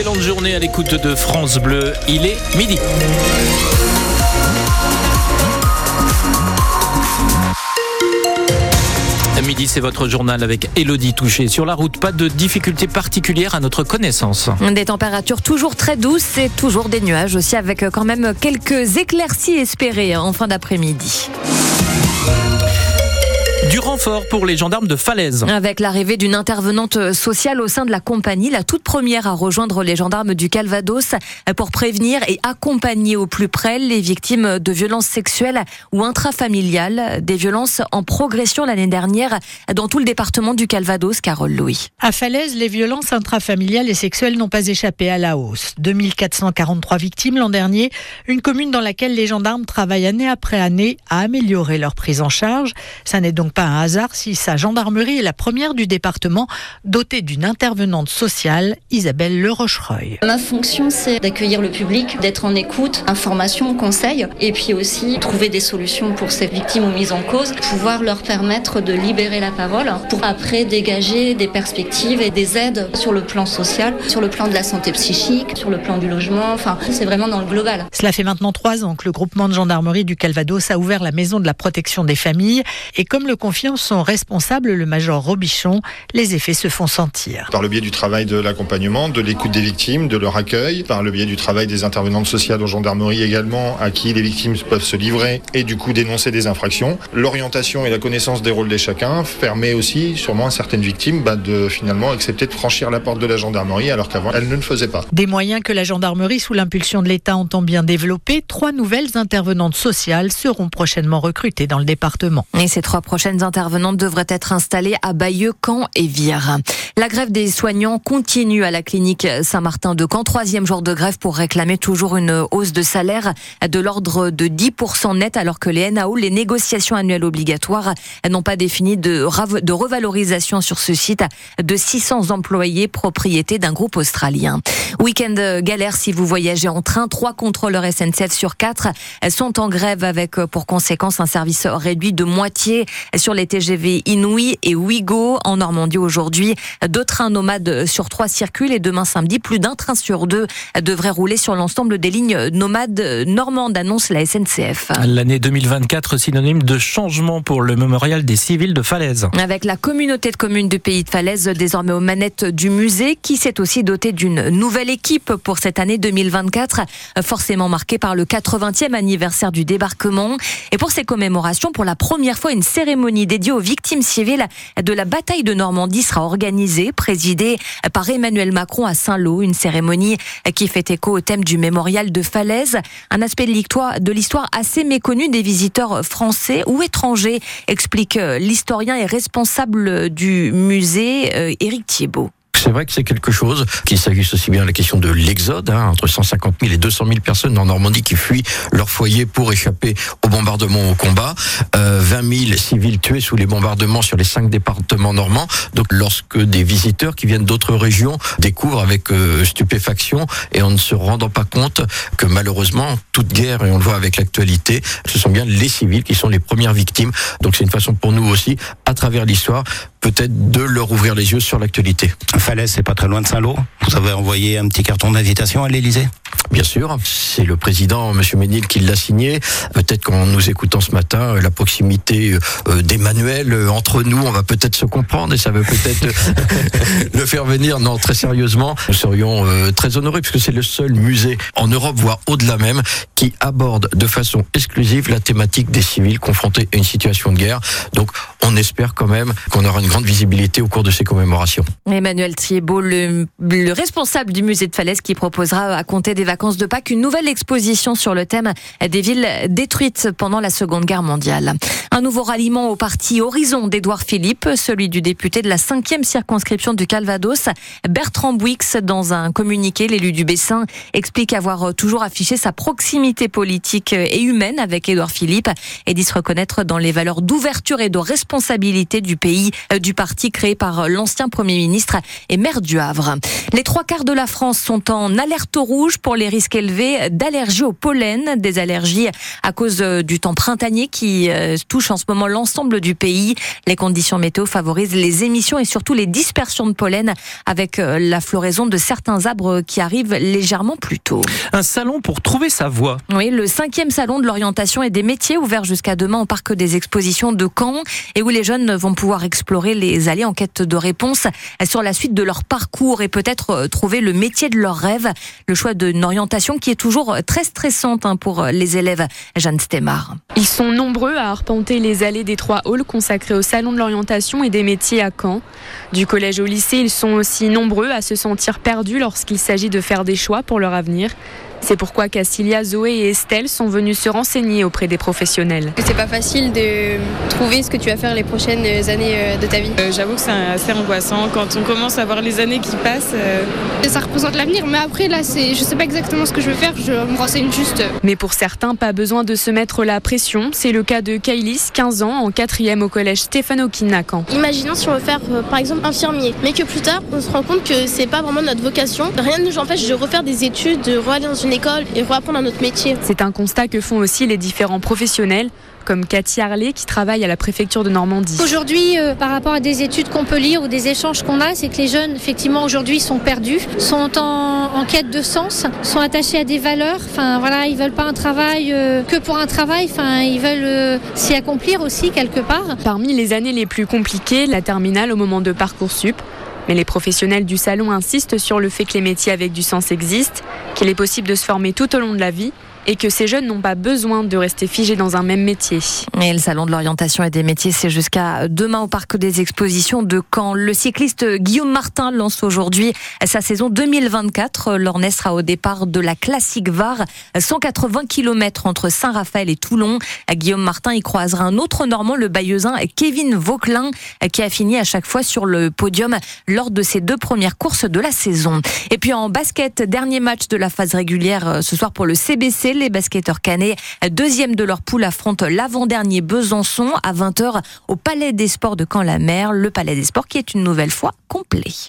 excellente journée à l'écoute de France Bleu. Il est midi. Midi, c'est votre journal avec Elodie Touché. Sur la route, pas de difficultés particulières à notre connaissance. Des températures toujours très douces et toujours des nuages aussi avec quand même quelques éclaircies espérées en fin d'après-midi. Du renfort pour les gendarmes de Falaise. Avec l'arrivée d'une intervenante sociale au sein de la compagnie, la toute première à rejoindre les gendarmes du Calvados pour prévenir et accompagner au plus près les victimes de violences sexuelles ou intrafamiliales, des violences en progression l'année dernière dans tout le département du Calvados, Carole Louis. À Falaise, les violences intrafamiliales et sexuelles n'ont pas échappé à la hausse. 2443 victimes l'an dernier, une commune dans laquelle les gendarmes travaillent année après année à améliorer leur prise en charge. Ça n'est donc pas un hasard si sa gendarmerie est la première du département dotée d'une intervenante sociale, Isabelle Le Rochereuil. Ma fonction, c'est d'accueillir le public, d'être en écoute, information, conseil, et puis aussi trouver des solutions pour ces victimes ou mises en cause, pouvoir leur permettre de libérer la parole pour après dégager des perspectives et des aides sur le plan social, sur le plan de la santé psychique, sur le plan du logement. Enfin, c'est vraiment dans le global. Cela fait maintenant trois ans que le groupement de gendarmerie du Calvados a ouvert la maison de la protection des familles et comme le confie son responsable, le major Robichon, les effets se font sentir. Par le biais du travail de l'accompagnement, de l'écoute des victimes, de leur accueil, par le biais du travail des intervenantes sociales en gendarmerie également, à qui les victimes peuvent se livrer et du coup dénoncer des infractions. L'orientation et la connaissance des rôles de chacun permet aussi sûrement à certaines victimes bah, de finalement accepter de franchir la porte de la gendarmerie alors qu'avant elles ne le faisaient pas. Des moyens que la gendarmerie sous l'impulsion de l'État entend bien développer, trois nouvelles intervenantes sociales seront prochainement recrutées dans le département. Et ces trois prochaines intervenantes devraient être installées à Bayeux, Caen et Vire. La grève des soignants continue à la clinique Saint-Martin de Caen. Troisième jour de grève pour réclamer toujours une hausse de salaire de l'ordre de 10% net alors que les NAO, les négociations annuelles obligatoires, n'ont pas défini de, revalorisation sur ce site de 600 employés propriété d'un groupe australien. Week-end galère si vous voyagez en train. Trois contrôleurs SNCF sur quatre sont en grève avec pour conséquence un service réduit de moitié sur les TGV Inouï et Ouigo en Normandie aujourd'hui. Deux trains nomades sur trois circulent et demain samedi, plus d'un train sur deux devrait rouler sur l'ensemble des lignes nomades normandes, annonce la SNCF. L'année 2024 synonyme de changement pour le mémorial des civils de Falaise. Avec la communauté de communes du pays de Falaise désormais aux manettes du musée qui s'est aussi doté d'une nouvelle équipe pour cette année 2024, forcément marquée par le 80e anniversaire du débarquement. Et pour ces commémorations, pour la première fois, une cérémonie dédiée aux victimes civiles de la bataille de Normandie sera organisée, présidée par Emmanuel Macron à Saint-Lô, une cérémonie qui fait écho au thème du mémorial de Falaise, un aspect de l'histoire assez méconnu des visiteurs français ou étrangers, explique l'historien et responsable du musée euh, Éric Thiebaud c'est vrai que c'est quelque chose, qu'il s'agisse aussi bien de la question de l'exode, hein, entre 150 000 et 200 000 personnes en Normandie qui fuient leur foyer pour échapper au bombardement, au combat, euh, 20 000 civils tués sous les bombardements sur les cinq départements normands. Donc lorsque des visiteurs qui viennent d'autres régions découvrent avec euh, stupéfaction et en ne se rendant pas compte que malheureusement, toute guerre, et on le voit avec l'actualité, ce sont bien les civils qui sont les premières victimes. Donc c'est une façon pour nous aussi, à travers l'histoire, peut-être de leur ouvrir les yeux sur l'actualité. Falaise, c'est pas très loin de Saint-Lô. Vous avez envoyé un petit carton d'invitation à l'Élysée Bien sûr, c'est le président, M. Ménil, qui l'a signé. Peut-être qu'en nous écoutant ce matin, la proximité euh, d'Emmanuel euh, entre nous, on va peut-être se comprendre et ça va peut-être le faire venir. Non, très sérieusement, nous serions euh, très honorés puisque c'est le seul musée en Europe, voire au-delà même, qui aborde de façon exclusive la thématique des civils confrontés à une situation de guerre. Donc, on espère quand même qu'on aura une grande visibilité au cours de ces commémorations. Emmanuel Thiebaud, le, le responsable du musée de Falaise, qui proposera à compter des vacances de Pâques une nouvelle exposition sur le thème des villes détruites pendant la Seconde Guerre mondiale. Un nouveau ralliement au parti Horizon d'Édouard Philippe, celui du député de la cinquième circonscription du Calvados, Bertrand Bouix, dans un communiqué, l'élu du Bessin, explique avoir toujours affiché sa proximité politique et humaine avec Édouard Philippe et dit se reconnaître dans les valeurs d'ouverture et de responsabilité du pays, du parti créé par l'ancien Premier ministre et maire du Havre. Les trois quarts de la France sont en alerte rouge pour les risques élevés d'allergies au pollen, des allergies à cause du temps printanier qui touche en ce moment l'ensemble du pays. Les conditions météo favorisent les émissions et surtout les dispersions de pollen avec la floraison de certains arbres qui arrivent légèrement plus tôt. Un salon pour trouver sa voie. Oui, le cinquième salon de l'orientation et des métiers ouvert jusqu'à demain au parc des expositions de Caen et où les jeunes vont pouvoir explorer les allées en quête de réponses sur la suite de leur parcours et peut-être euh, trouver le métier de leur rêve. Le choix d'une orientation qui est toujours très stressante hein, pour les élèves. Jeanne Stemar. Ils sont nombreux à arpenter les allées des trois halls consacrés au salon de l'orientation et des métiers à Caen. Du collège au lycée, ils sont aussi nombreux à se sentir perdus lorsqu'il s'agit de faire des choix pour leur avenir. C'est pourquoi Cassilia, Zoé et Estelle sont venues se renseigner auprès des professionnels. C'est pas facile de trouver ce que tu vas faire les prochaines années euh, de ta vie? Euh, J'avoue que c'est assez angoissant quand on commence à voir les années qui passent. Euh... Ça représente l'avenir, mais après là, c'est, je sais pas exactement ce que je veux faire, je me renseigne juste. Mais pour certains, pas besoin de se mettre la pression. C'est le cas de Kailis, 15 ans, en quatrième au collège Stéphano Kinakan. Imaginons si on veut faire par exemple infirmier, mais que plus tard on se rend compte que c'est pas vraiment notre vocation. Rien ne nous empêche de refaire des études, de aller dans une école et reapprendre un autre métier. C'est un constat que font aussi les différents professionnels comme Cathy Harley qui travaille à la préfecture de Normandie. Aujourd'hui, euh, par rapport à des études qu'on peut lire ou des échanges qu'on a, c'est que les jeunes, effectivement, aujourd'hui sont perdus, sont en, en, quête de sens, sont attachés à des valeurs. Enfin, voilà, ils veulent pas un travail euh, que pour un travail. Enfin, ils veulent euh, s'y accomplir aussi quelque part. Parmi les années les plus compliquées, la terminale au moment de parcoursup. Mais les professionnels du salon insistent sur le fait que les métiers avec du sens existent, qu'il est possible de se former tout au long de la vie et que ces jeunes n'ont pas besoin de rester figés dans un même métier. Et le salon de l'orientation et des métiers, c'est jusqu'à demain au parc des expositions de Caen. Le cycliste Guillaume Martin lance aujourd'hui sa saison 2024. L'Ornais sera au départ de la classique VAR, 180 km entre Saint-Raphaël et Toulon. Guillaume Martin y croisera un autre Normand, le Bayeuxin Kevin Vauquelin, qui a fini à chaque fois sur le podium lors de ses deux premières courses de la saison. Et puis en basket, dernier match de la phase régulière ce soir pour le CBC. Les basketteurs canets, deuxième de leur poule, affrontent l'avant-dernier Besançon à 20h au Palais des Sports de Caen-la-Mer. Le Palais des Sports qui est une nouvelle fois complet.